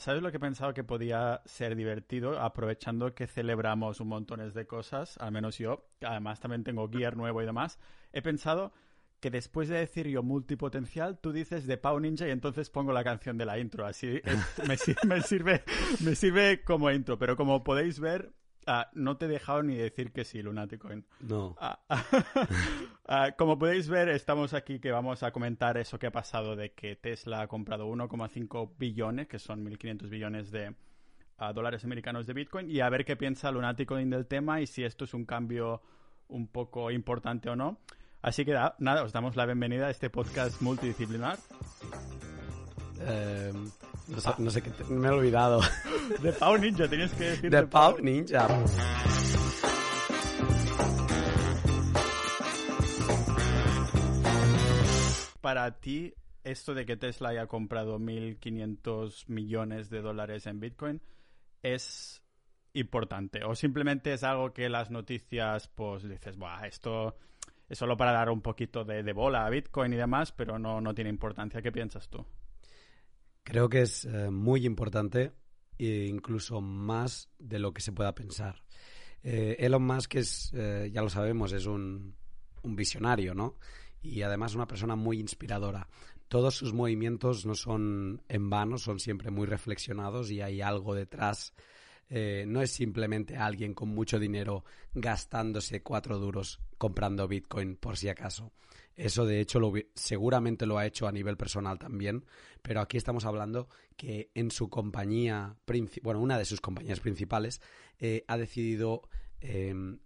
¿sabes lo que he pensado que podía ser divertido? Aprovechando que celebramos un montón de cosas, al menos yo, además también tengo gear nuevo y demás, he pensado que después de decir yo multipotencial, tú dices de Pau Ninja y entonces pongo la canción de la intro. Así me, me, sirve, me sirve como intro. Pero como podéis ver, Ah, no te he dejado ni decir que sí, Lunaticoin. No. Ah, ah, como podéis ver, estamos aquí que vamos a comentar eso que ha pasado de que Tesla ha comprado 1,5 billones, que son 1.500 billones de dólares americanos de Bitcoin, y a ver qué piensa Lunaticoin del tema y si esto es un cambio un poco importante o no. Así que nada, os damos la bienvenida a este podcast multidisciplinar. Eh, no, sé, qué, me he olvidado. De Pau Ninja, tenías que decir. De, Pau Ninja. Para ti, esto de que Tesla haya comprado 1.500 millones de dólares en Bitcoin es importante o simplemente es algo que las noticias pues dices, Buah, esto es solo para dar un poquito de, de bola a Bitcoin y demás, pero no, no tiene importancia. ¿Qué piensas tú? Creo que es eh, muy importante e incluso más de lo que se pueda pensar. Eh, Elon Musk es, eh, ya lo sabemos, es un, un, visionario, ¿no? Y además una persona muy inspiradora. Todos sus movimientos no son en vano, son siempre muy reflexionados y hay algo detrás. no es simplemente alguien con mucho dinero gastándose cuatro duros comprando Bitcoin por si acaso. Eso de hecho lo, seguramente lo ha hecho a nivel personal también, pero aquí estamos hablando que en su compañía, bueno, una de sus compañías principales, eh, ha decidido em,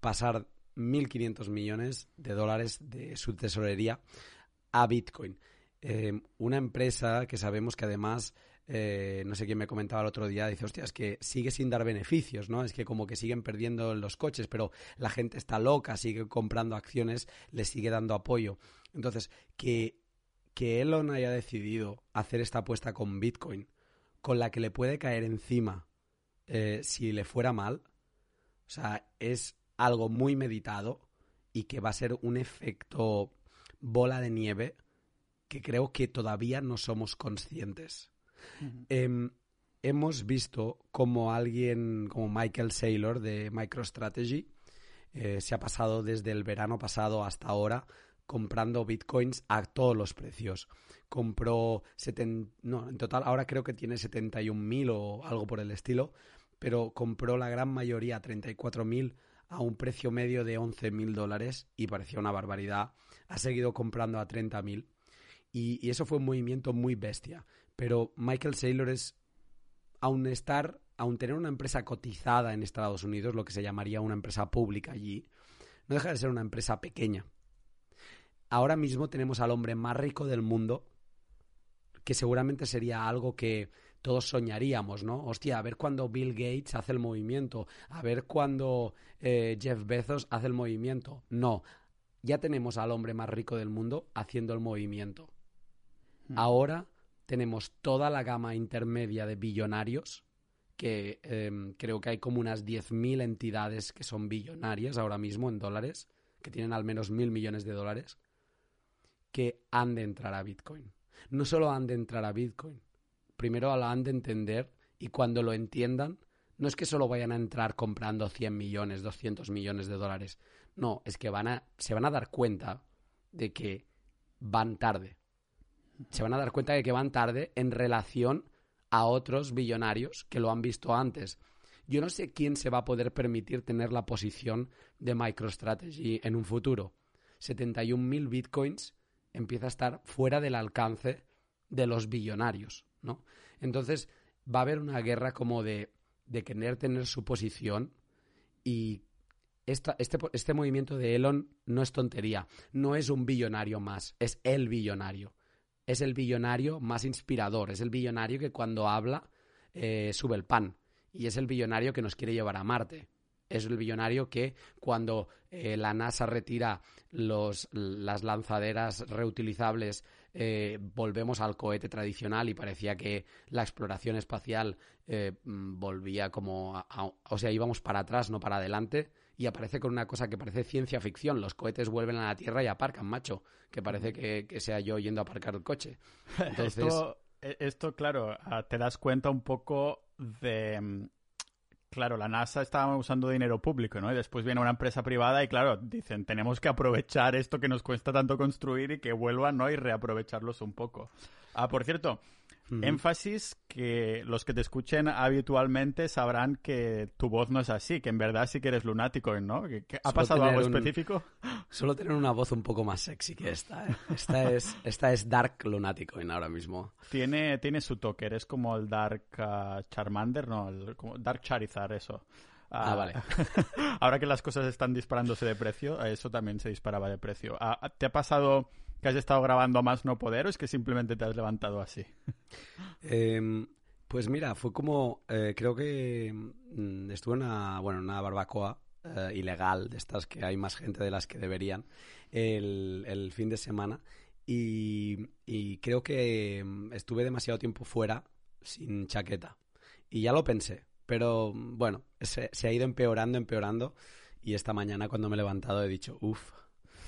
pasar 1.500 millones de dólares de su tesorería a Bitcoin. Em, una empresa que sabemos que además eh, no sé quién me comentaba el otro día, dice, hostia, es que sigue sin dar beneficios, ¿no? Es que como que siguen perdiendo los coches, pero la gente está loca, sigue comprando acciones, le sigue dando apoyo. Entonces, que, que Elon haya decidido hacer esta apuesta con Bitcoin, con la que le puede caer encima eh, si le fuera mal, o sea, es algo muy meditado y que va a ser un efecto bola de nieve que creo que todavía no somos conscientes. Em, hemos visto como alguien como Michael Saylor de MicroStrategy eh, se ha pasado desde el verano pasado hasta ahora comprando bitcoins a todos los precios. Compró, no, en total ahora creo que tiene 71.000 o algo por el estilo, pero compró la gran mayoría, 34.000, a un precio medio de 11.000 dólares y parecía una barbaridad. Ha seguido comprando a 30.000 y, y eso fue un movimiento muy bestia. Pero Michael Saylor es, aun estar, aun tener una empresa cotizada en Estados Unidos, lo que se llamaría una empresa pública allí, no deja de ser una empresa pequeña. Ahora mismo tenemos al hombre más rico del mundo, que seguramente sería algo que todos soñaríamos, ¿no? Hostia, a ver cuando Bill Gates hace el movimiento, a ver cuando eh, Jeff Bezos hace el movimiento. No, ya tenemos al hombre más rico del mundo haciendo el movimiento. Hmm. Ahora tenemos toda la gama intermedia de billonarios, que em, creo que hay como unas 10.000 entidades que son billonarias ahora mismo en dólares, que tienen al menos mil millones de dólares, que han de entrar a Bitcoin. No solo han de entrar a Bitcoin, primero la han de entender y cuando lo entiendan, no es que solo vayan a entrar comprando 100 millones, 200 millones de dólares. No, es que van a, se van a dar cuenta de que van tarde se van a dar cuenta de que van tarde en relación a otros billonarios que lo han visto antes. Yo no sé quién se va a poder permitir tener la posición de MicroStrategy en un futuro. 71.000 bitcoins empieza a estar fuera del alcance de los billonarios, ¿no? Entonces va a haber una guerra como de, de querer tener su posición y este, este movimiento de Elon no es tontería, no es un billonario más, es el billonario es el billonario más inspirador, es el billonario que cuando habla eh, sube el pan y es el billonario que nos quiere llevar a Marte. Es el billonario que cuando eh, la NASA retira los, las lanzaderas reutilizables eh, volvemos al cohete tradicional y parecía que la exploración espacial mm, volvía como... o sea, íbamos para atrás, no para adelante y aparece con una cosa que parece ciencia ficción. Los cohetes vuelven a la Tierra y aparcan, macho. Que parece que, sea yo yendo a aparcar el coche. Entonces... e, esto, claro, ah, te das cuenta un poco de... Claro, la NASA estaba usando dinero público, ¿no? Y después viene una empresa privada y, claro, dicen, tenemos que aprovechar esto que nos cuesta tanto construir y que vuelvan, ¿no? Y reaprovecharlos un poco. Ah, por cierto, Énfasis que los que te escuchen habitualmente sabrán que tu voz no es así, que en verdad sí que eres lunático, ¿no? ha pasado algo específico? Solo tener una voz un poco más sexy que esta. ¿eh? Esta, es, esta es Dark Lunático ahora mismo. Tiene, tiene su toque, eres como el Dark uh, Charmander, no, el, como Dark Charizard, eso. Ah, vale. ahora que las cosas están disparándose de precio, eso también se disparaba de precio. Ah, ¿Te ha pasado que has estado grabando a más no poder o es que simplemente te has levantado así? Em, pues mira, fue como, eh, creo que mm, estuve en una, bueno, una barbacoa eh, ilegal, de estas que hay más gente de las que deberían, el, fin de semana. Y, creo que mm, estuve demasiado tiempo fuera sin chaqueta. Y ya lo pensé, pero mm, bueno, se, se ha ido empeorando, empeorando. Y esta mañana cuando me he levantado he dicho, uff,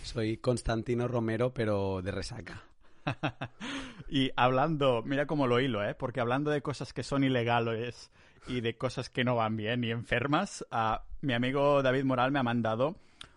soy Constantino Romero, pero de resaca. y hablando, mira cómo lo hilo, ¿eh? Porque hablando de cosas que son ilegales y de cosas que no van bien y enfermas, a mi amigo David Moral me ha mandado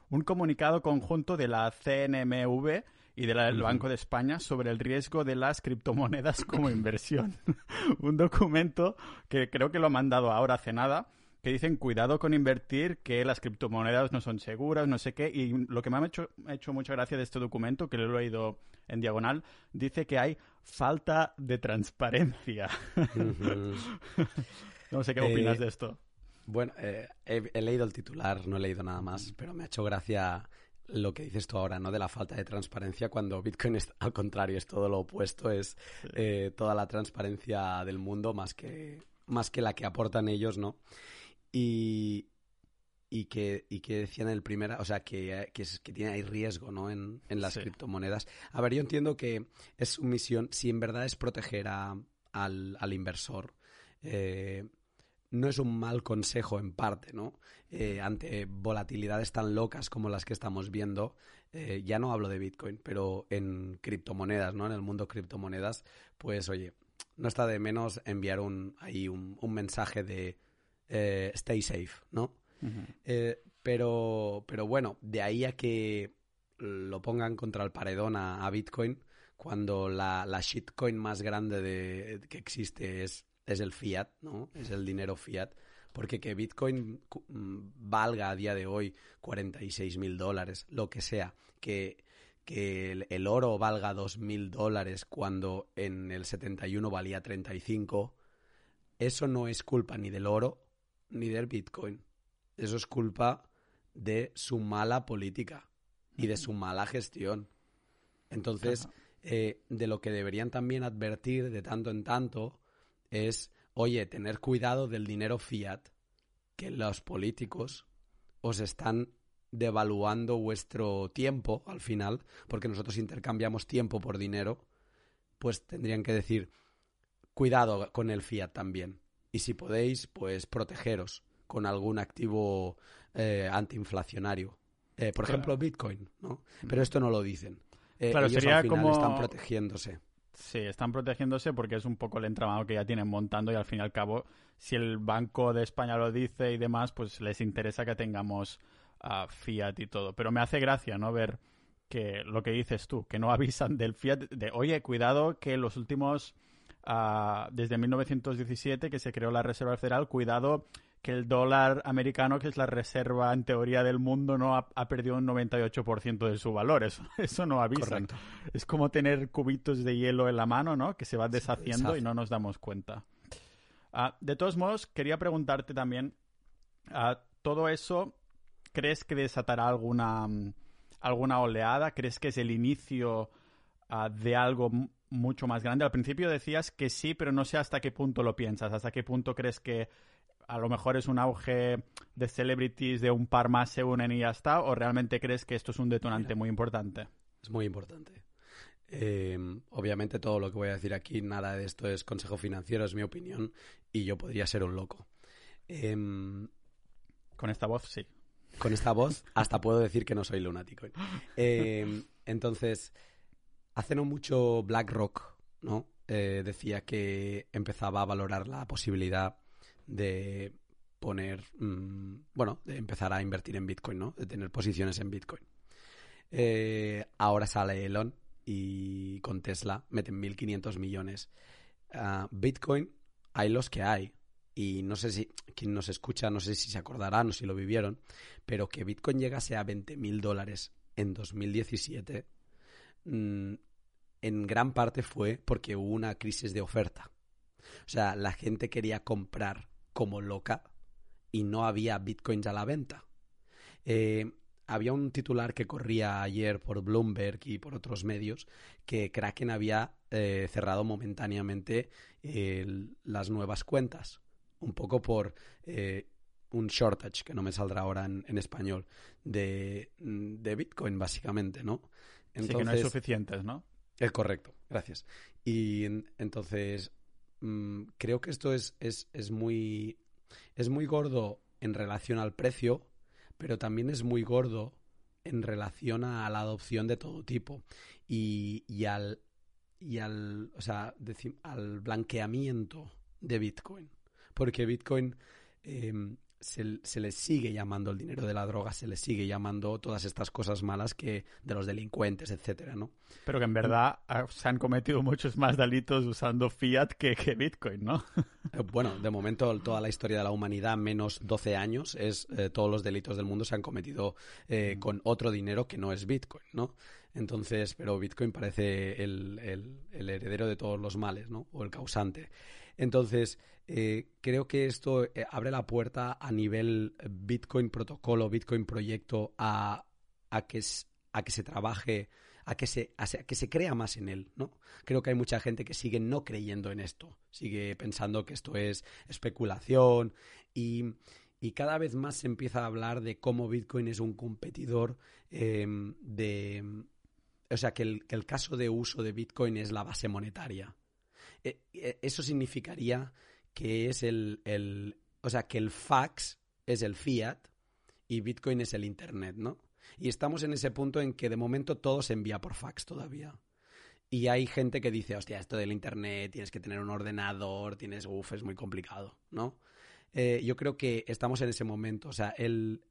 un comunicado conjunto de la CNMV y del Banco de España sobre el riesgo de las criptomonedas como inversión. un documento que creo que lo ha mandado ahora hace nada que dicen cuidado con invertir, que las criptomonedas no son seguras, no sé qué. Y lo que me ha hecho, hecho mucha gracia de este documento, que lo he leído en diagonal, dice que hay falta de transparencia. no sé qué opinas de esto. Bueno, eh, he, leído el titular, no he leído nada más, pero me ha hecho gracia lo que dices tú ahora, ¿no? De la falta de transparencia, cuando Bitcoin es al contrario, es todo lo opuesto, es eh, toda la transparencia del mundo más que, más que la que aportan ellos, ¿no? Y, y que, y que decían el primer, o sea, que, que, es, que tiene, hay riesgo ¿no? en, en las criptomonedas. A ver, yo entiendo que es su misión, si en verdad es proteger a, al, al, inversor, eh, no es un mal consejo en parte, ¿no? Eh, ante volatilidades tan locas como las que estamos viendo, eh, ya no hablo de Bitcoin, pero en criptomonedas, ¿no? En el mundo criptomonedas, pues oye, no está de menos enviar un, ahí un, un mensaje de eh, stay safe, ¿no? Eh, pero, pero bueno, de ahí a que lo pongan contra el paredón a, Bitcoin, cuando la, la, shitcoin más grande de, que existe es, es el fiat, ¿no? Es el dinero fiat. Porque que Bitcoin mm, valga a día de hoy 46 mil dólares, lo que sea, que, que el, el oro valga 2 mil dólares cuando en el 71 valía 35, eso no es culpa ni del oro ni del Bitcoin. Eso es culpa de su mala política y de su mala gestión. Entonces, eh, de lo que deberían también advertir de tanto en tanto es, oye, tener cuidado del dinero fiat, que los políticos os están devaluando vuestro tiempo al final, porque nosotros intercambiamos tiempo por dinero, pues tendrían que decir, cuidado con el fiat también y si podéis, pues protegeros con algún activo eh, antiinflacionario. Eh, por ejemplo, Bitcoin, ¿no? Pero esto no lo dicen. Eh, claro, sería como... están protegiéndose. Sí, están protegiéndose porque es un poco el entramado que ya tienen montando y al fin y al cabo, si el Banco de España lo dice y demás, pues les interesa que tengamos uh, fiat y todo. Pero me hace gracia, ¿no? Ver que lo que dices tú, que no avisan del fiat, de oye, cuidado que los últimos desde 1917 que se creó la Reserva Federal, cuidado que el dólar americano, que es la reserva en teoría del mundo, no ha, perdido un 98% de su valor. Eso, eso no avisa. Es como tener cubitos de hielo en la mano, ¿no? Que se va deshaciendo y no nos damos cuenta. Ah, de todos modos, quería preguntarte también, uh, ¿todo eso crees que desatará alguna, alguna oleada? ¿Crees que es el inicio ah, de algo mucho más grande. Al principio decías que sí, pero no sé hasta qué punto lo piensas, hasta qué punto crees que a lo mejor es un auge de celebrities, de un par más se unen y ya está, o realmente crees que esto es un detonante muy importante. Es muy importante. Eh, obviamente todo lo que voy a decir aquí, nada de esto es consejo financiero, es mi opinión y yo podría ser un loco. Em, con esta voz, sí. Con esta voz hasta puedo decir que no soy lunático. Eh, entonces, hace no mucho BlackRock, ¿no? eh, decía que empezaba a valorar la posibilidad de poner, mm, bueno, de empezar a invertir en Bitcoin, ¿no? De tener posiciones en Bitcoin. Eh, ahora sale Elon y con Tesla meten 1.500 millones. Bitcoin hay los que hay. Y no sé si quien nos escucha, no sé si se acordarán o si lo vivieron, pero que Bitcoin llegase a 20.000 dólares en 2017, mm, en gran parte fue porque hubo una crisis de oferta. O sea, la gente quería comprar como loca y no había bitcoins a la venta. Eh, había un titular que corría ayer por Bloomberg y por otros medios que Kraken había eh, cerrado momentáneamente las nuevas cuentas, un poco por eh, un shortage, que no me saldrá ahora en, español, de, Bitcoin, básicamente, ¿no? Entonces, sí, que no hay suficientes, ¿no? Es correcto, gracias. Y entonces, mm, creo que esto es, es, es, muy, es muy gordo en relación al precio, pero también es muy gordo en relación a la adopción de todo tipo y, y al y al, o sea, al blanqueamiento de Bitcoin. Porque Bitcoin em, se, se, le sigue llamando el dinero de la droga, se le sigue llamando todas estas cosas malas que de los delincuentes, etcétera, ¿no? Pero que en verdad ah, se han cometido muchos más delitos usando fiat que, que Bitcoin, ¿no? Eh, bueno, de momento toda la historia de la humanidad, menos 12 años, es eh, todos los delitos del mundo se han cometido eh, mm. con otro dinero que no es Bitcoin, ¿no? Entonces, pero Bitcoin parece el, el, el heredero de todos los males, ¿no? O el causante. Entonces, eh, creo que esto eh, abre la puerta a nivel Bitcoin protocolo, Bitcoin proyecto, a, que, a que se trabaje, a que se, a que se crea más en él, ¿no? Creo que hay mucha gente que sigue no creyendo en esto, sigue pensando que esto es especulación y, cada vez más se empieza a hablar de cómo Bitcoin es un competidor em, de... O sea, que el, que el caso de uso de Bitcoin es la base monetaria. E, e, eso significaría que es el, el, o sea, que el fax es el fiat y Bitcoin es el Internet, ¿no? Y estamos en ese punto en que de momento todo se envía por fax todavía. Y hay gente que dice, hostia, esto del Internet, tienes que tener un ordenador, tienes, uff, es muy complicado, ¿no? Eh, yo creo que estamos en ese momento. O sea, el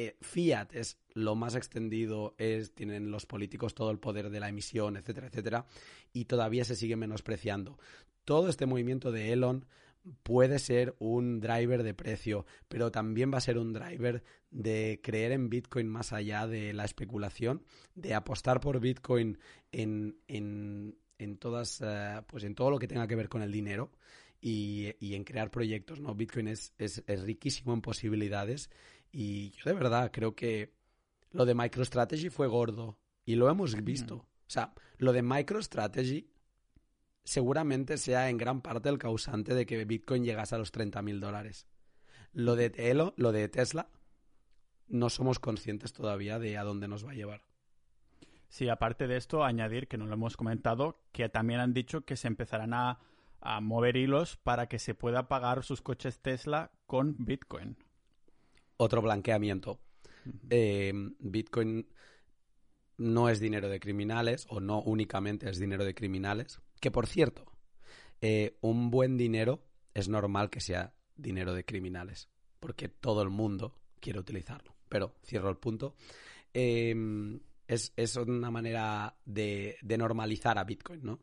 eh, fiat es lo más extendido, es, tienen los políticos todo el poder de la emisión, etcétera, etcétera, y todavía se sigue menospreciando. Todo este movimiento de Elon puede ser un driver de precio, pero también va a ser un driver de creer en Bitcoin más allá de la especulación, de apostar por Bitcoin en, en, en todas, eh, pues en todo lo que tenga que ver con el dinero y, y en crear proyectos, ¿no? Bitcoin es, es, es, riquísimo en posibilidades y yo de verdad creo que lo de MicroStrategy fue gordo y lo hemos visto. O sea, lo de MicroStrategy seguramente sea en gran parte el causante de que Bitcoin llegase a los 30.000 dólares. Lo de Elo, lo de Tesla, no somos conscientes todavía de a dónde nos va a llevar. Sí, aparte de esto, añadir que no lo hemos comentado, que también han dicho que se empezarán a, mover hilos para que se pueda pagar sus coches Tesla con Bitcoin. Otro blanqueamiento. Eh, Bitcoin no es dinero de criminales o no únicamente es dinero de criminales. Que por cierto, eh, un buen dinero es normal que sea dinero de criminales, porque todo el mundo quiere utilizarlo. Pero cierro el punto. Em, es, una manera de, normalizar a Bitcoin, ¿no?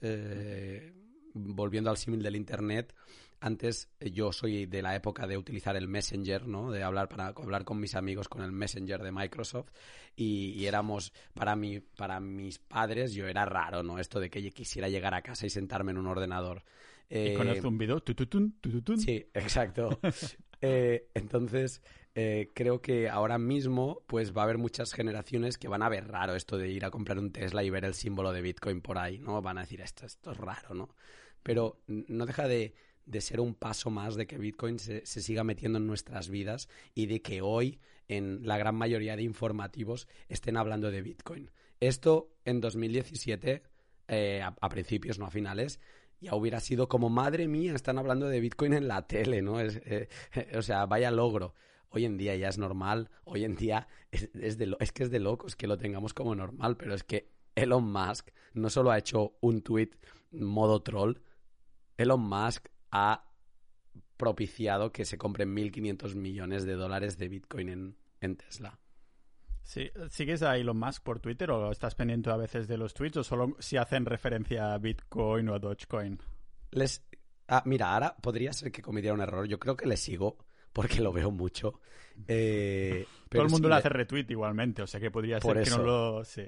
Eh, volviendo al símil del Internet, antes eh, yo soy de la época de utilizar el Messenger, ¿no? De hablar para hablar con mis amigos con el Messenger de Microsoft y, éramos para mí para mis padres yo era raro, ¿no? Esto de que yo quisiera llegar a casa y sentarme en un ordenador. y con el eh, zumbido, tututun, tututun. Sí, exacto. Eh, entonces, creo que ahora mismo pues va a haber muchas generaciones que van a ver raro esto de ir a comprar un Tesla y ver el símbolo de Bitcoin por ahí, ¿no? Van a decir, esto, esto es raro, ¿no? Pero no deja de, de ser un paso más de que Bitcoin se, siga metiendo en nuestras vidas y de que hoy en la gran mayoría de informativos estén hablando de Bitcoin. Esto en 2017, eh, a, principios, no a finales, ya hubiera sido como, madre mía, están hablando de Bitcoin en la tele, ¿no? Es, eh, o sea, vaya logro. Hoy en día ya es normal, hoy en día es, es, de, es que es de locos que lo tengamos como normal, pero es que Elon Musk no solo ha hecho un tweet modo troll, Elon Musk ha propiciado que se compren 1.500 millones de dólares de Bitcoin en, en Tesla. Sí, ¿Sigues a Elon Musk por Twitter o estás pendiente a veces de los tweets o solo si hacen referencia a Bitcoin o a Dogecoin? Les... Ah, mira, ahora podría ser que cometiera un error. Yo creo que le sigo porque lo veo mucho. Eh, Todo el mundo le hace retweet igualmente, o sea que podría ser que no lo... Sí.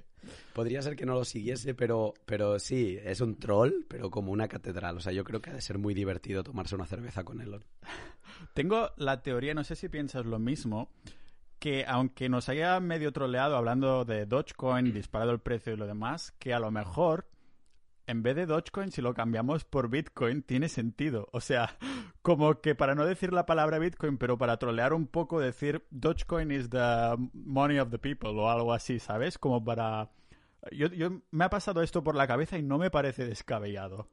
Podría ser que no lo siguiese, pero, pero sí, es un troll, pero como una catedral. O sea, yo creo que ha de ser muy divertido tomarse una cerveza con Elon. Tengo la teoría, no sé si piensas lo mismo, que aunque nos haya medio troleado hablando de Dogecoin, disparado el precio y lo demás, que a lo mejor en vez de Dogecoin, si lo cambiamos por Bitcoin, tiene sentido. O sea, como que para no decir la palabra Bitcoin, pero para trolear un poco, decir Dogecoin is the money of the people o algo así, ¿sabes? Como para... Yo, me ha pasado esto por la cabeza y no me parece descabellado.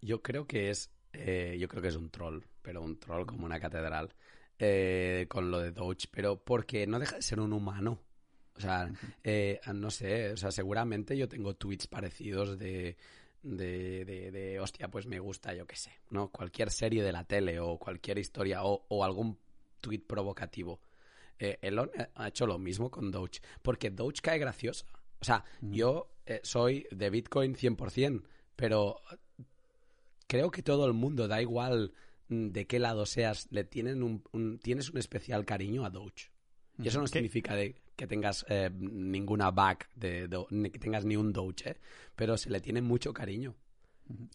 Yo creo que es... Eh, yo creo que es un troll, pero un troll como una catedral. Eh, con lo de Doge, pero porque no deja de ser un humano. O sea, eh, no sé, o sea, seguramente yo tengo tweets parecidos de, de, de, hostia, pues me gusta, yo qué sé, ¿no? Cualquier serie de la tele o cualquier historia o, algún tweet provocativo. Eh, Elon ha hecho lo mismo con Doge, porque Doge cae graciosa. O sea, yo eh, soy de Bitcoin 100%, pero creo que todo el mundo, da igual mm, de qué lado seas, le tienen un, tienes un especial cariño a Doge. Y eso no significa de que tengas eh, ninguna back, de, que tengas ni un Doge, ¿eh? pero se le tiene mucho cariño.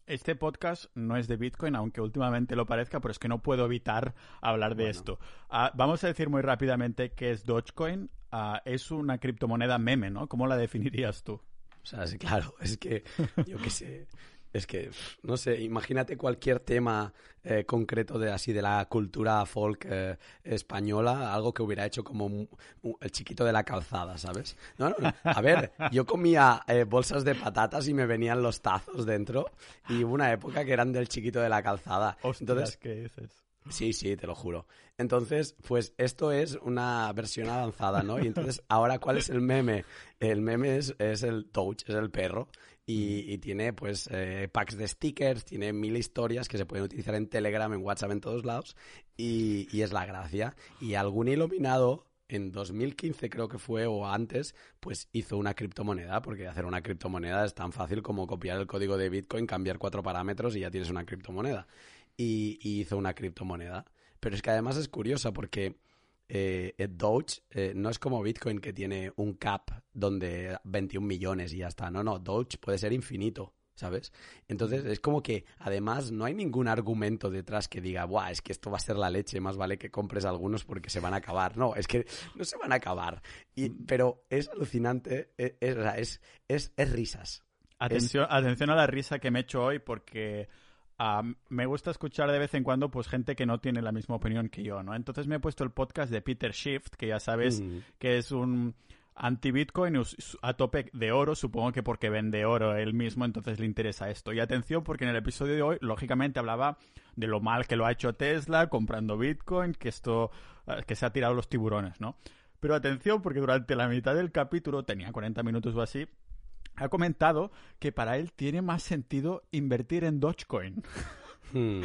Este podcast no es de Bitcoin, aunque últimamente lo parezca, pero es que no puedo evitar hablar de esto. Ah, vamos a decir muy rápidamente qué es Dogecoin. Ah, es una criptomoneda meme, ¿no? ¿Cómo la definirías tú? O sea, sí, claro, es que yo qué sé. Es que, no sé, imagínate cualquier tema eh, concreto de así de la cultura folk eh, española, algo que hubiera hecho como el chiquito de la calzada, ¿sabes? No, no, A ver, yo comía eh, bolsas de patatas y me venían los tazos dentro y hubo una época que eran del chiquito de la calzada. Entonces, ¿qué dices? Sí, sí, te lo juro. Entonces, pues esto es una versión avanzada, ¿no? Y entonces, ahora, ¿cuál es el meme? El meme es, es el touch, es el perro y, tiene pues eh, packs de stickers, tiene mil historias que se pueden utilizar en Telegram, en WhatsApp, en todos lados y, es la gracia. Y algún iluminado en 2015 creo que fue o antes, pues hizo una criptomoneda, porque hacer una criptomoneda es tan fácil como copiar el código de Bitcoin, cambiar cuatro parámetros y ya tienes una criptomoneda. Y, y hizo una criptomoneda. Pero es que además es curiosa porque eh, Doge eh, no es como Bitcoin que tiene un cap donde 21 millones y ya está. No, no, Doge puede ser infinito. ¿sabes? Entonces es como que además no hay ningún argumento detrás que diga, Buah, es que esto va a ser la leche, más vale que compres algunos porque se van a acabar. No, es que no se van a acabar. Y, pero es alucinante, e, es, es, es, risas. Atención, atención a la risa que me he hecho hoy porque me gusta escuchar de vez en cuando pues gente que no tiene la misma opinión que yo, ¿no? Entonces me he puesto el podcast de Peter Shift, que ya sabes mm. que es un anti-Bitcoin a tope de oro, supongo que porque vende oro él mismo, entonces le interesa esto. Y atención, porque en el episodio de hoy, lógicamente, hablaba de lo mal que lo ha hecho Tesla comprando Bitcoin, que esto, eh, que se ha tirado los tiburones, ¿no? Pero atención, porque durante la mitad del capítulo, tenía 40 minutos o así, ha comentado que para él tiene más sentido invertir en Dogecoin. Hmm,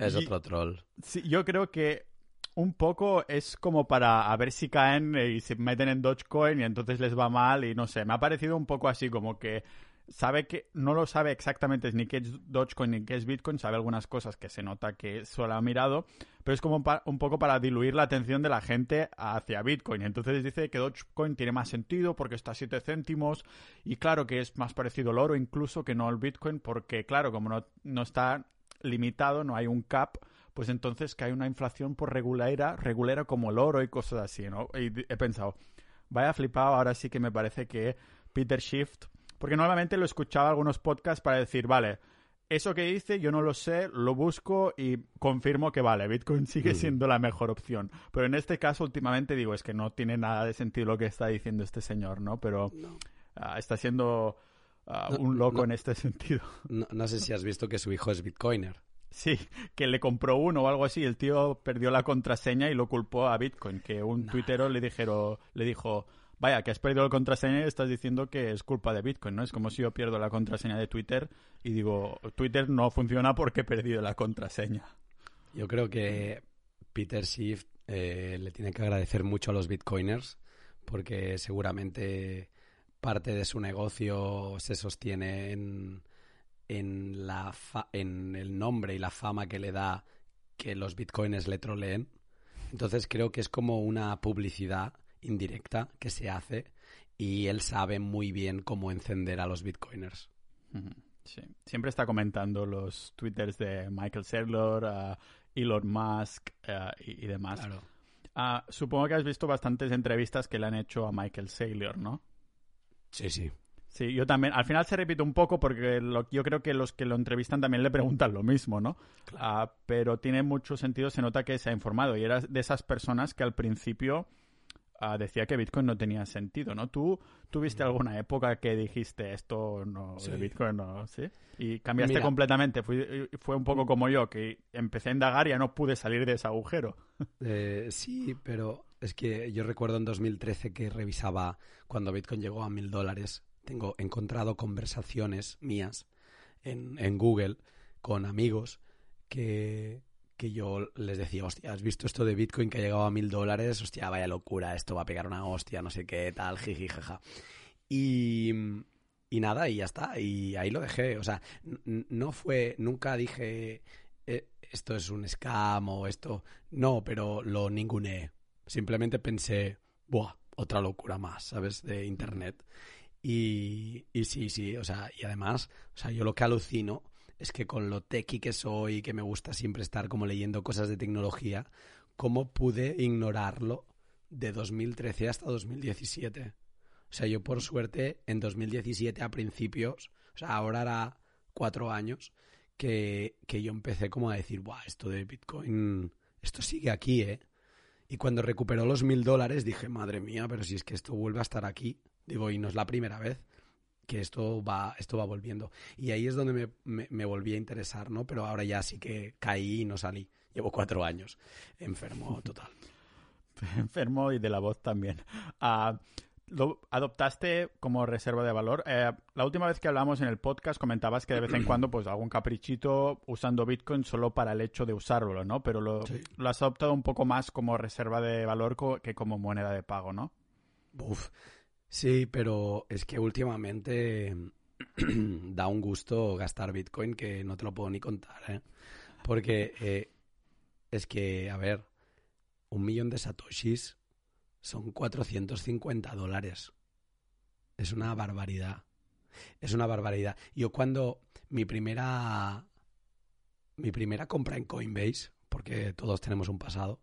es otro troll. Sí, yo creo que un poco es como para a ver si caen y se meten en Dogecoin y entonces les va mal y no sé, me ha parecido un poco así como que sabe que no lo sabe exactamente ni qué es Dogecoin ni qué es Bitcoin, sabe algunas cosas que se nota que solo ha mirado, pero es como un, poco para diluir la atención de la gente hacia Bitcoin. Entonces dice que Dogecoin tiene más sentido porque está a 7 céntimos y claro que es más parecido al oro incluso que no al Bitcoin porque claro, como no, no está limitado, no hay un cap, pues entonces que hay una inflación por regulera, regulera como el oro y cosas así, ¿no? Y he pensado, vaya flipado, ahora sí que me parece que Peter Shift porque normalmente lo escuchaba algunos podcasts para decir, vale, eso que dice yo no lo sé, lo busco y confirmo que vale, Bitcoin sigue siendo la mejor opción. Pero en este caso últimamente digo, es que no tiene nada de sentido lo que está diciendo este señor, ¿no? Pero ah, está siendo ah, un loco en este sentido. No, sé si has visto que su hijo es Bitcoiner. Sí, que le compró uno o algo así. El tío perdió la contraseña y lo culpó a Bitcoin. Que un tuitero le, dijeron, le dijo, vaya, que has perdido la contraseña y estás diciendo que es culpa de Bitcoin, ¿no? Es como si yo pierdo la contraseña de Twitter y digo, Twitter no funciona porque he perdido la contraseña. Yo creo que Peter Schiff eh, le tiene que agradecer mucho a los bitcoiners porque seguramente parte de su negocio se sostiene en, el nombre y la fama que le da que los bitcoiners le troleen. Entonces creo que es como una publicidad indirecta que se hace y él sabe muy bien cómo encender a los bitcoiners. Sí. Siempre está comentando los twitters de Michael Saylor, Elon Musk eh, y, demás. Ah, supongo que has visto bastantes entrevistas que le han hecho a Michael Saylor, ¿no? Sí, sí. Sí, yo también. Al final se repite un poco porque yo creo que los que lo entrevistan también le preguntan lo mismo, ¿no? Ah, pero tiene mucho sentido, se nota que se ha informado y era de esas personas que al principio ah, decía que Bitcoin no tenía sentido, ¿no? ¿Tú tuviste mm. alguna época que dijiste esto no, de Bitcoin no, sí? Y cambiaste completamente. Fue, fue un poco mm. como yo, que empecé a indagar y ya no pude salir de ese agujero. Eh, sí, pero es que yo recuerdo en 2013 que revisaba cuando Bitcoin llegó a mil dólares tengo encontrado conversaciones mías en, en Google con amigos que, que yo les decía, hostia, ¿has visto esto de Bitcoin que ha llegado a mil dólares? Hostia, vaya locura, esto va a pegar una hostia, no sé qué, tal, jiji, jaja. Y, y nada, y ya está, y ahí lo dejé. O sea, no fue, nunca dije, eh, esto es un scam o esto, no, pero lo ninguneé. Simplemente pensé, buah, otra locura más, ¿sabes? De Internet. Y, sí, sí, o sea, y además, o sea, yo lo que alucino es que con lo techy que soy, que me gusta siempre estar como leyendo cosas de tecnología, ¿cómo pude ignorarlo de 2013 hasta 2017? O sea, yo por suerte en 2017 a principios, o sea, ahora era cuatro años, que, que yo empecé como a decir, Buah, esto de Bitcoin, esto sigue aquí, ¿eh? Y cuando recuperó los mil dólares dije, madre mía, pero si es que esto vuelve a estar aquí. Digo, y no es la primera vez que esto va, esto va volviendo. Y ahí es donde me, me, volví a interesar, ¿no? Pero ahora ya sí que caí y no salí. Llevo cuatro años enfermo total. enfermo y de la voz también. Uh, lo adoptaste como reserva de valor. Eh, la última vez que hablamos en el podcast comentabas que de vez en cuando, pues algún caprichito usando Bitcoin solo para el hecho de usarlo, ¿no? Pero lo, lo has adoptado un poco más como reserva de valor que como moneda de pago, ¿no? Uf, Sí, pero es que últimamente da un gusto gastar Bitcoin que no te lo puedo ni contar, ¿eh? Porque eh, es que, a ver, un millón de satoshis son 450 dólares. Es una barbaridad. Es una barbaridad. Yo cuando mi primera mi primera compra en Coinbase, porque todos tenemos un pasado,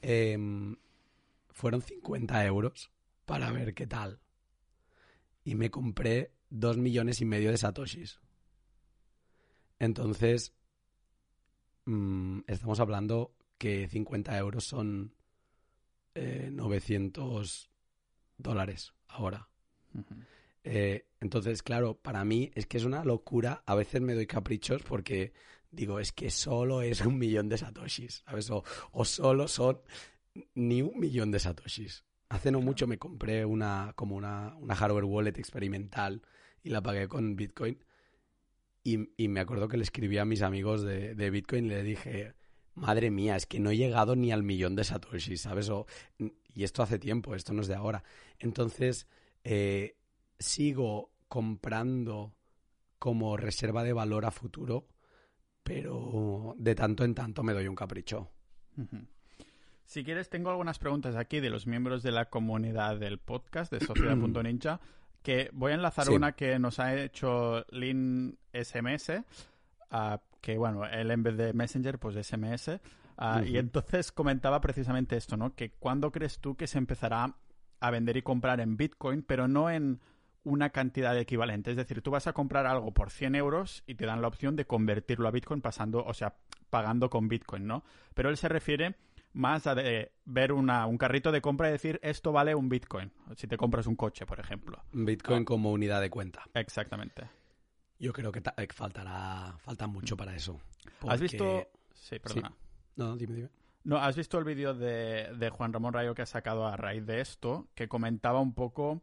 em, fueron 50 euros para ver qué tal. Y me compré dos millones y medio de satoshis. Entonces, mm, estamos hablando que 50 euros son 900 eh, dólares ahora. Eh, entonces, claro, para mí es que es una locura. A veces me doy caprichos porque digo, es que solo es un millón de satoshis, ¿sabes? O, o solo son ni un millón de satoshis. Hace no mucho me compré una, como una, una hardware wallet experimental y la pagué con Bitcoin. Y, y, me acuerdo que le escribí a mis amigos de, de, Bitcoin y le dije, madre mía, es que no he llegado ni al millón de Satoshis, ¿sabes? O, y esto hace tiempo, esto no es de ahora. Entonces, eh, sigo comprando como reserva de valor a futuro, pero de tanto en tanto me doy un capricho. Si quieres, tengo algunas preguntas aquí de los miembros de la comunidad del podcast de Sociedad.ninja, que voy a enlazar una que nos ha hecho Lin SMS, ah, que bueno, él en vez de Messenger, pues SMS. Ah, y entonces comentaba precisamente esto, ¿no? Que cuándo crees tú que se empezará a vender y comprar en Bitcoin, pero no en una cantidad equivalente. Es decir, tú vas a comprar algo por 100 euros y te dan la opción de convertirlo a Bitcoin pasando, o sea, pagando con Bitcoin, ¿no? Pero él se refiere más a de ver una, un carrito de compra y decir esto vale un Bitcoin, si te compras un coche, por ejemplo. Bitcoin ah. como unidad de cuenta. Exactamente. Yo creo que faltará falta mucho para eso. ¿Has visto...? Sí, perdona. No, dime, dime. No, ¿has visto el vídeo de, de Juan Ramón Rayo que ha sacado a raíz de esto? Que comentaba un poco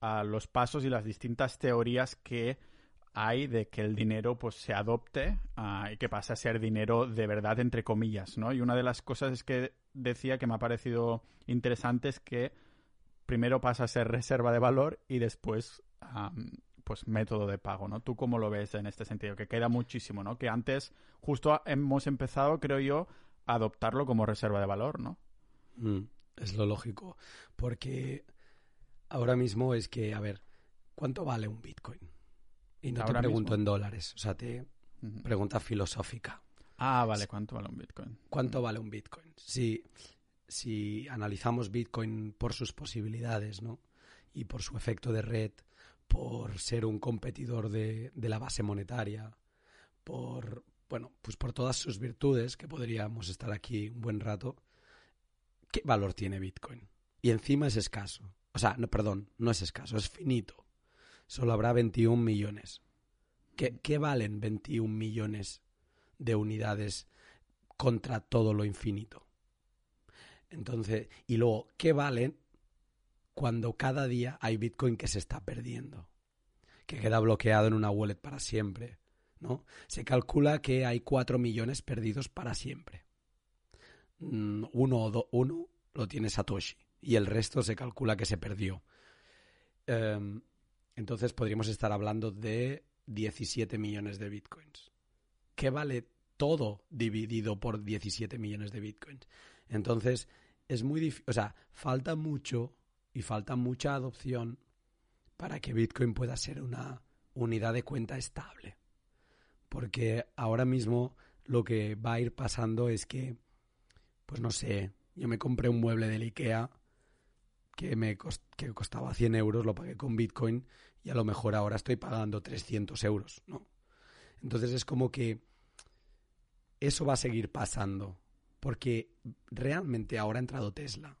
a los pasos y las distintas teorías que hay de que el dinero pues se adopte ah, y que pase a ser dinero de verdad entre comillas, ¿no? Y una de las cosas es que decía que me ha parecido interesante es que primero pasa a ser reserva de valor y después pues método de pago, ¿no? ¿Tú cómo lo ves en este sentido? Que queda muchísimo, ¿no? Que antes justo hemos empezado, creo yo, a adoptarlo como reserva de valor, ¿no? Mm, es lo lógico, porque ahora mismo es que, a ver, ¿cuánto vale un Bitcoin? Y no te pregunto en dólares, o sea, te pregunta filosófica. Ah, vale, ¿cuánto vale un Bitcoin? ¿Cuánto vale un Bitcoin? Si, si analizamos Bitcoin por sus posibilidades, ¿no? Y por su efecto de red, por ser un competidor de, de la base monetaria, por, bueno, pues por todas sus virtudes, que podríamos estar aquí un buen rato, ¿qué valor tiene Bitcoin? Y encima es escaso. O sea, no, perdón, no es escaso, es finito solo habrá 21 millones. ¿Qué, valen 21 millones de unidades contra todo lo infinito? Entonces, y luego, ¿qué valen cuando cada día hay Bitcoin que se está perdiendo? Que queda bloqueado en una wallet para siempre, ¿no? Se calcula que hay 4 millones perdidos para siempre. Mm, uno, o uno lo tiene Satoshi y el resto se calcula que se perdió. Em, entonces podríamos estar hablando de 17 millones de bitcoins. ¿Qué vale todo dividido por 17 millones de bitcoins? Entonces, es muy difícil, o sea, falta mucho y falta mucha adopción para que Bitcoin pueda ser una unidad de cuenta estable. Porque ahora mismo lo que va a ir pasando es que, pues no sé, yo me compré un mueble del IKEA que me que costaba 100 euros, lo pagué con Bitcoin y a lo mejor ahora estoy pagando 300 euros, ¿no? Entonces es como que eso va a seguir pasando, porque realmente ahora ha entrado Tesla,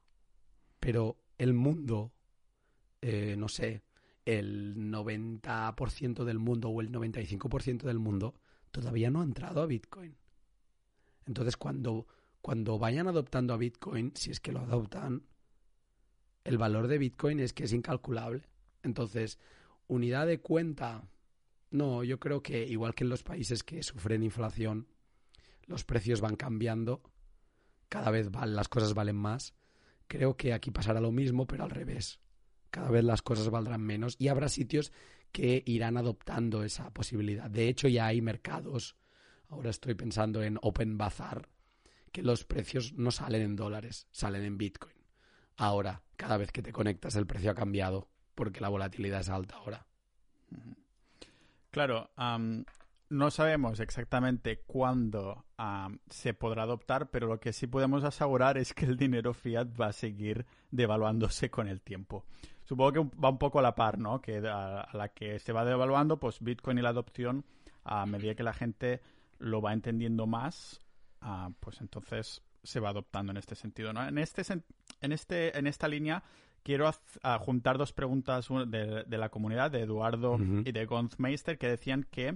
pero el mundo, eh, no sé, el 90% del mundo o el 95% del mundo todavía no ha entrado a Bitcoin. Entonces cuando, cuando vayan adoptando a Bitcoin, si es que lo adoptan, el valor de Bitcoin es que es incalculable. Entonces, unidad de cuenta, no, yo creo que igual que en los países que sufren inflación, los precios van cambiando, cada vez las cosas valen más. Creo que aquí pasará lo mismo, pero al revés. Cada vez las cosas valdrán menos y habrá sitios que irán adoptando esa posibilidad. De hecho, ya hay mercados. Ahora estoy pensando en Open Bazaar, que los precios no salen en dólares, salen en Bitcoin. Ahora, cada vez que te conectas, el precio ha cambiado porque la volatilidad es alta ahora. Claro, no sabemos exactamente cuándo se podrá adoptar, pero lo que sí podemos asegurar es que el dinero fiat va a seguir devaluándose con el tiempo. Supongo que va un poco a la par, ¿no? Que a, la que se va devaluando, pues Bitcoin y la adopción, a medida que la gente lo va entendiendo más, pues entonces se va adoptando en este sentido, ¿no? En este, en este, en esta línea quiero juntar dos preguntas de, de, la comunidad, de Eduardo y de Gonzmeister, que decían que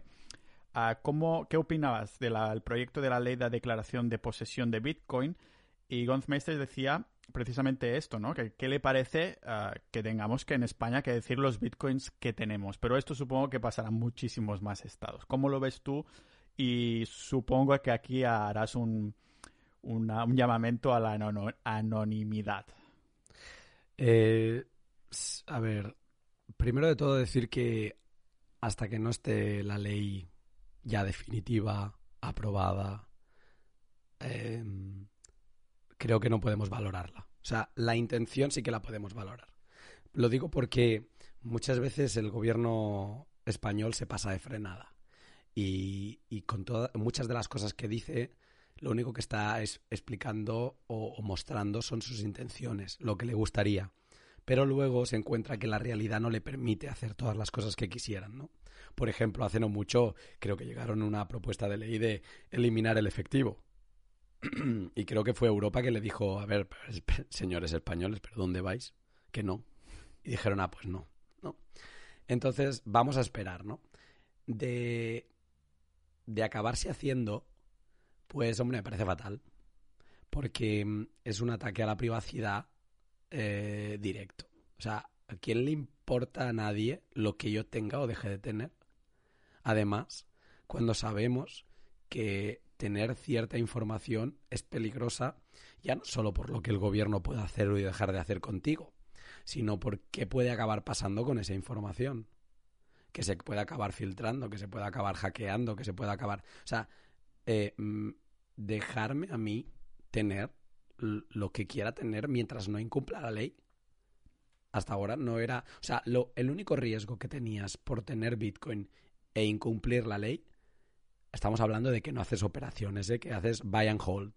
uh, ¿cómo, ¿qué opinabas del proyecto de la ley de declaración de posesión de Bitcoin? Y Gonzmeister decía precisamente esto, ¿no? Que qué le parece que tengamos que en España que decir los bitcoins que tenemos. Pero esto supongo que pasará en muchísimos más estados. ¿Cómo lo ves tú? Y supongo que aquí harás un, un llamamiento a la anonimidad. Eh, a ver, primero de todo decir que hasta que no esté la ley ya definitiva, aprobada, em, creo que no podemos valorarla. O sea, la intención sí que la podemos valorar. Lo digo porque muchas veces el gobierno español se pasa de frenada y, y con todas muchas de las cosas que dice lo único que está es explicando o, mostrando son sus intenciones, lo que le gustaría. Pero luego se encuentra que la realidad no le permite hacer todas las cosas que quisieran, ¿no? Por ejemplo, hace no mucho creo que llegaron una propuesta de ley de eliminar el efectivo. y creo que fue Europa que le dijo, a ver, señores españoles, ¿pero dónde vais? Que no. Y dijeron, ah, pues no, ¿no? Entonces, vamos a esperar, ¿no? De, de acabarse haciendo, pues hombre, me parece fatal. porque mm, es un ataque a la privacidad eh, directo. O sea, ¿a quién le importa a nadie lo que yo tenga o deje de tener? Además, cuando sabemos que tener cierta información es peligrosa, ya no solo por lo que el gobierno puede hacer o dejar de hacer contigo, sino por qué puede acabar pasando con esa información. Que se puede acabar filtrando, que se puede acabar hackeando, que se puede acabar. O sea, eh, mm, dejarme a mí tener lo que quiera tener mientras no incumpla la ley. Hasta ahora no era. O sea, lo, el único riesgo que tenías por tener Bitcoin e incumplir la ley, estamos hablando de que no haces operaciones, de ¿eh? que haces buy and hold,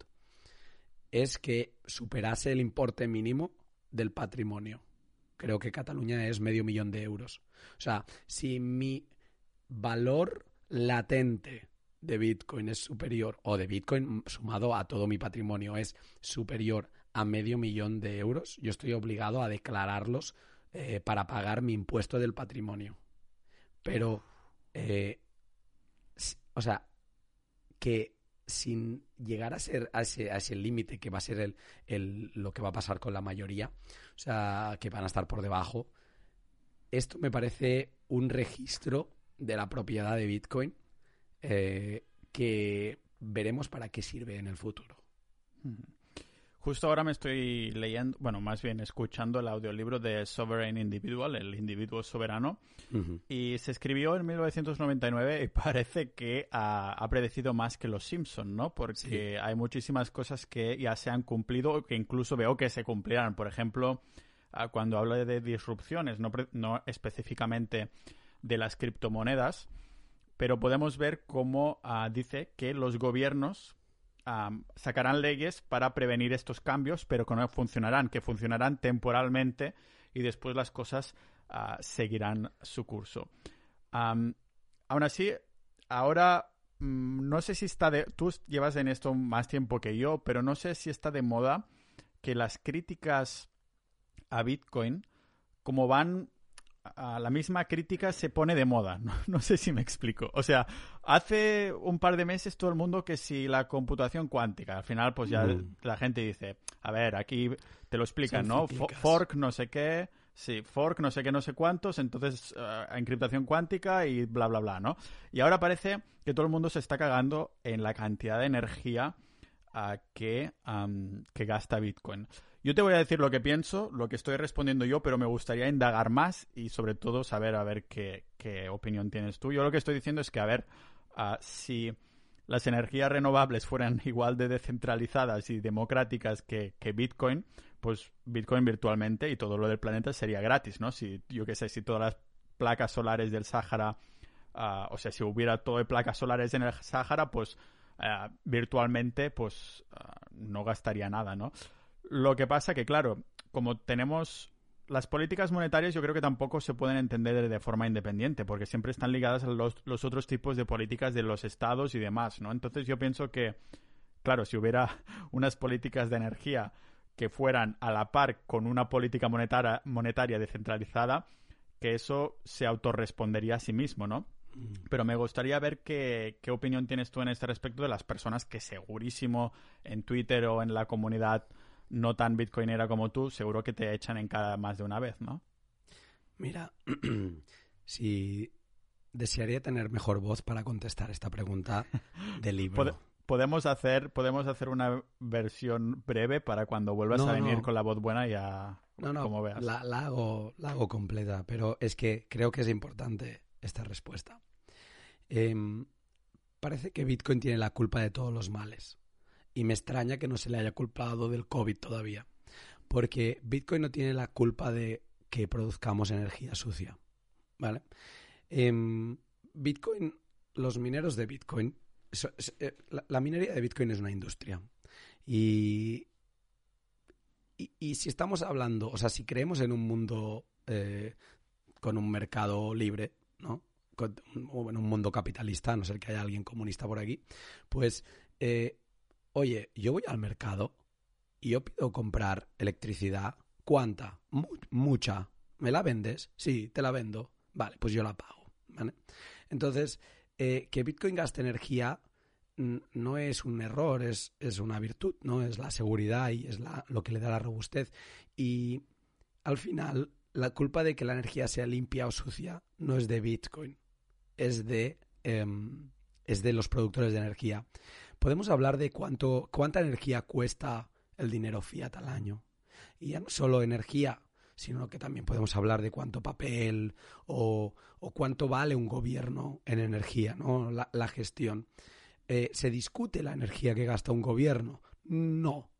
es que superase el importe mínimo del patrimonio. Creo que Cataluña es medio millón de euros. O sea, si mi valor latente de Bitcoin es superior, o de Bitcoin sumado a todo mi patrimonio es superior a medio millón de euros, yo estoy obligado a declararlos eh, para pagar mi impuesto del patrimonio. Pero, eh, o sea, que sin llegar a ser a ese, límite que va a ser el, el, lo que va a pasar con la mayoría, o sea, que van a estar por debajo, esto me parece un registro de la propiedad de Bitcoin eh, que veremos para qué sirve en el futuro. Justo ahora me estoy leyendo, bueno, más bien escuchando el audiolibro de Sovereign Individual, el individuo soberano, y se escribió en 1999 y parece que ha, predecido más que los Simpson, ¿no? Porque hay muchísimas cosas que ya se han cumplido, que incluso veo que se cumplirán. Por ejemplo, ah, cuando habla de disrupciones, no, no específicamente de las criptomonedas, pero podemos ver cómo ah, dice que los gobiernos ah, sacarán leyes para prevenir estos cambios, pero que no funcionarán, que funcionarán temporalmente y después las cosas ah, seguirán su curso. aún así, ahora mm, no sé si está de... Tú llevas en esto más tiempo que yo, pero no sé si está de moda que las críticas a Bitcoin, como van la misma crítica se pone de moda. No, sé si me explico. O sea, hace un par de meses todo el mundo que si la computación cuántica, al final pues ya mm. la gente dice, a ver, aquí te lo explican, ¿no? Fork no sé qué, sí, fork no sé qué, no sé cuántos, entonces uh, encriptación cuántica y bla, bla, bla, ¿no? Y ahora parece que todo el mundo se está cagando en la cantidad de energía uh, que, que gasta Bitcoin. Yo te voy a decir lo que pienso, lo que estoy respondiendo yo, pero me gustaría indagar más y sobre todo saber a ver qué, opinión tienes tú. Yo lo que estoy diciendo es que, a ver, ah, si las energías renovables fueran igual de descentralizadas y democráticas que, Bitcoin, pues Bitcoin virtualmente y todo lo del planeta sería gratis, ¿no? Si, yo qué sé, si todas las placas solares del Sáhara, ah, o sea, si hubiera todo de placas solares en el Sáhara, pues ah, virtualmente, pues no gastaría nada, ¿no? Lo que pasa que, claro, como tenemos las políticas monetarias yo creo que tampoco se pueden entender de forma independiente, porque siempre están ligadas a los, los, otros tipos de políticas de los estados y demás, ¿no? Entonces yo pienso que, claro, si hubiera unas políticas de energía que fueran a la par con una política monetaria, monetaria descentralizada, que eso se autorrespondería a sí mismo, ¿no? Mm. Pero me gustaría ver qué, qué opinión tienes tú en este respecto de las personas que segurísimo en Twitter o en la comunidad no tan bitcoinera como tú, seguro que te echan en cada más de una vez, ¿no? Mira, si desearía tener mejor voz para contestar esta pregunta del libro. podemos hacer, podemos hacer una versión breve para cuando vuelvas a venir con la voz buena ya no, no, como veas. La, hago, la hago completa, pero es que creo que es importante esta respuesta. Em, parece que Bitcoin tiene la culpa de todos los males y me extraña que no se le haya culpado del COVID todavía, porque Bitcoin no tiene la culpa de que produzcamos energía sucia, ¿vale? Em, Bitcoin, los mineros de Bitcoin, eh, la, minería de Bitcoin es una industria y, y, si estamos hablando, o sea, si creemos en un mundo eh, con un mercado libre, ¿no? o en un mundo capitalista, a no ser que haya alguien comunista por aquí, pues eh, oye, yo voy al mercado y yo pido comprar electricidad. ¿Cuánta? mucha. ¿Me la vendes? Sí, te la vendo. Vale, pues yo la pago. ¿vale? Entonces, eh, que Bitcoin gaste energía no es un error, es, es una virtud, ¿no? Es la seguridad y es la, lo que le da la robustez. Y al final, la culpa de que la energía sea limpia o sucia no es de Bitcoin, es de, em, es de los productores de energía. Podemos hablar de cuánto, cuánta energía cuesta el dinero fiat al año. Y ya no solo energía, sino que también podemos hablar de cuánto papel o, o cuánto vale un gobierno en energía, ¿no? la gestión. Eh, ¿Se discute la energía que gasta un gobierno? No,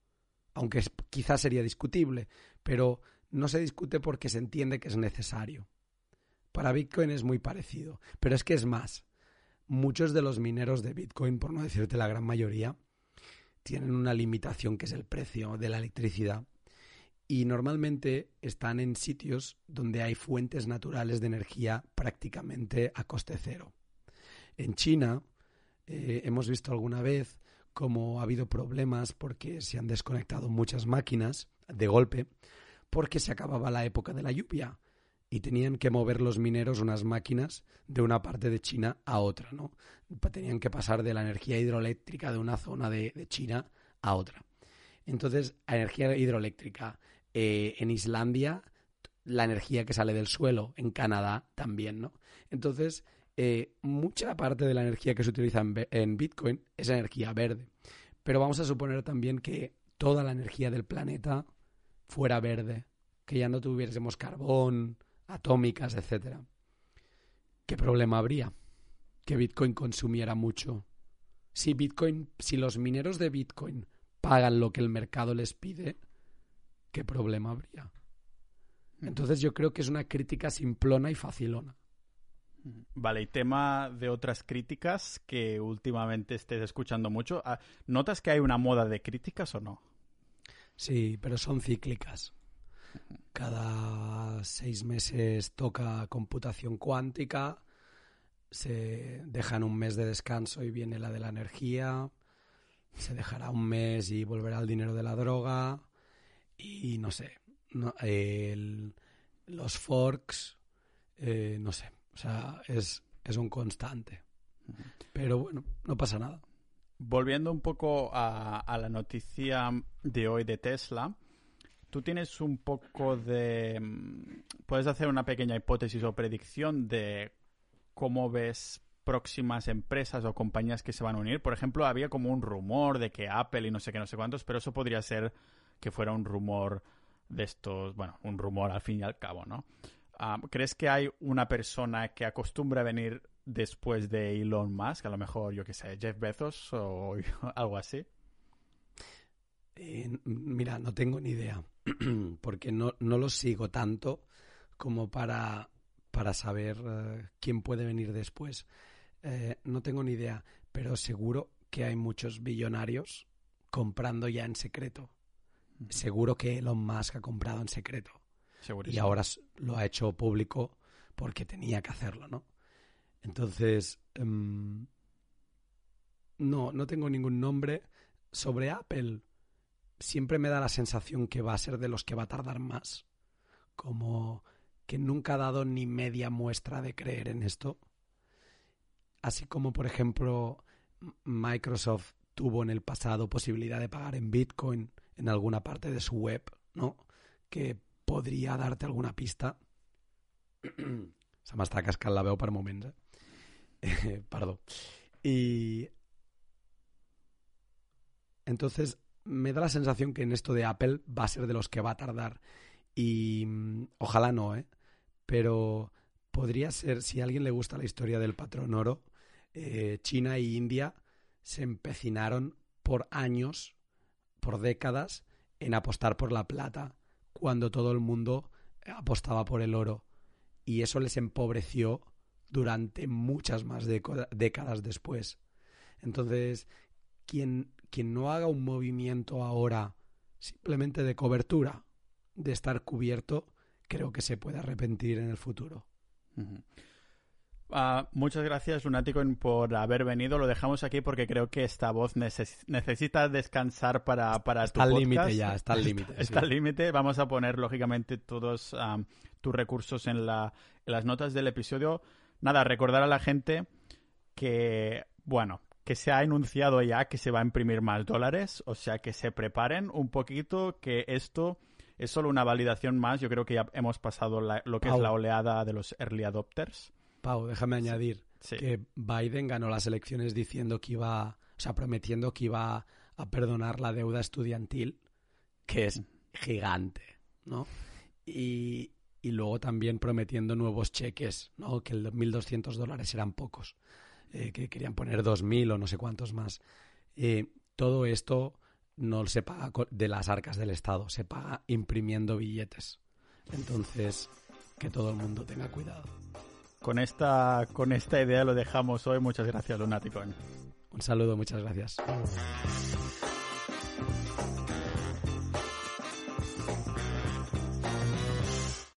aunque quizás sería discutible, pero no se discute porque se entiende que es necesario. Para Bitcoin es muy parecido, pero es que es más. Muchos de los mineros de Bitcoin, por no decirte la gran mayoría, tienen una limitación que es el precio de la electricidad y normalmente están en sitios donde hay fuentes naturales de energía prácticamente a coste cero. En China, eh, hemos visto alguna vez cómo ha habido problemas porque se han desconectado muchas máquinas de golpe porque se acababa la época de la lluvia y tenían que mover los mineros unas máquinas de una parte de China a otra, ¿no? Tenían que pasar de la energía hidroeléctrica de una zona de, China a otra. Entonces, energía hidroeléctrica eh, en Islandia, la energía que sale del suelo, en Canadá también, ¿no? Entonces, eh, mucha parte de la energía que se utiliza en, Bitcoin es energía verde. Pero vamos a suponer también que toda la energía del planeta fuera verde, que ya no tuviésemos carbón, atómicas, etcétera. ¿Qué problema habría? Que Bitcoin consumiera mucho. Si Bitcoin, si los mineros de Bitcoin pagan lo que el mercado les pide, ¿qué problema habría? Hmm. Entonces yo creo que es una crítica simplona y facilona. Vale, y tema de otras críticas que últimamente estés escuchando mucho. Ah, ¿Notas que hay una moda de críticas o no? Sí, pero son cíclicas. Cada seis meses toca computación cuántica, se dejan un mes de descanso y viene la de la energía, se dejará un mes y volverá el dinero de la droga y no sé, los forks, eh, no sé, o sea, es, un constante. Pero bueno, no pasa nada. Volviendo un poco a, la noticia de hoy de Tesla, tú tienes un poco de... Mm, puedes hacer una pequeña hipótesis o predicción de cómo ves próximas empresas o compañías que se van a unir. Por ejemplo, había como un rumor de que Apple y no sé qué, no sé cuántos, pero eso podría ser que fuera un rumor de estos, bueno, un rumor al fin y al cabo, ¿no? ¿Crees que hay una persona que acostumbra a venir después de Elon Musk? A lo mejor, yo qué sé, Jeff Bezos o algo así. Eh, mira, no tengo ni idea, porque no, no lo sigo tanto como para, para saber eh, quién puede venir después. Eh, no tengo ni idea, pero seguro que hay muchos billonarios comprando ya en secreto. Seguro que Elon Musk ha comprado en secreto. Y ahora lo ha hecho público porque tenía que hacerlo, ¿no? Entonces, em, no, no tengo ningún nombre. Sobre Apple, siempre me da la sensación que va a ser de los que va a tardar más. Como que nunca ha dado ni media muestra de creer en esto. Así como, por ejemplo, Microsoft tuvo en el pasado posibilidad de pagar en Bitcoin en alguna parte de su web, ¿no? Que podria darte alguna pista. Se m'està cascant la veu per moments, eh? Perdó. Y entonces me da la sensación que en esto de Apple va a ser de los que va a tardar. Y mm, ojalá no, ¿eh? Pero podría ser, si a alguien le gusta la historia del patrón oro, eh, China y India se empecinaron por años, por décadas, en apostar por la plata cuando todo el mundo apostaba por el oro. Y eso les empobreció durante muchas más décadas después. Entonces, quien, quien no haga un movimiento ahora simplemente de cobertura, de estar cubierto, creo que se puede arrepentir en el futuro. Ah, muchas gracias, Lunático, por haber venido. Lo dejamos aquí porque creo que esta voz necesita descansar para, para está al límite ya, está al límite. Está, al límite. Vamos a poner, lógicamente, todos tus recursos en, la, en las notas del episodio. Nada, recordar a la gente que, bueno, que se ha enunciado ya que se va a imprimir más dólares, o sea que se preparen un poquito, que esto es solo una validación más. Yo creo que ya hemos pasado lo que es la oleada de los early adopters. Pau, déjame añadir que Biden ganó las elecciones diciendo que iba, o sea, prometiendo que iba a perdonar la deuda estudiantil, que es gigante, ¿no? Y, y luego también prometiendo nuevos cheques, ¿no? Que el 1.200 dólares eran pocos. Eh, que querían poner 2.000 o no sé cuántos más. Eh, todo esto no se paga de las arcas del Estado, se paga imprimiendo billetes. Entonces, que todo el mundo tenga cuidado. Con esta, con esta idea lo dejamos hoy. Muchas gracias, Lunaticon. Un saludo, muchas gracias.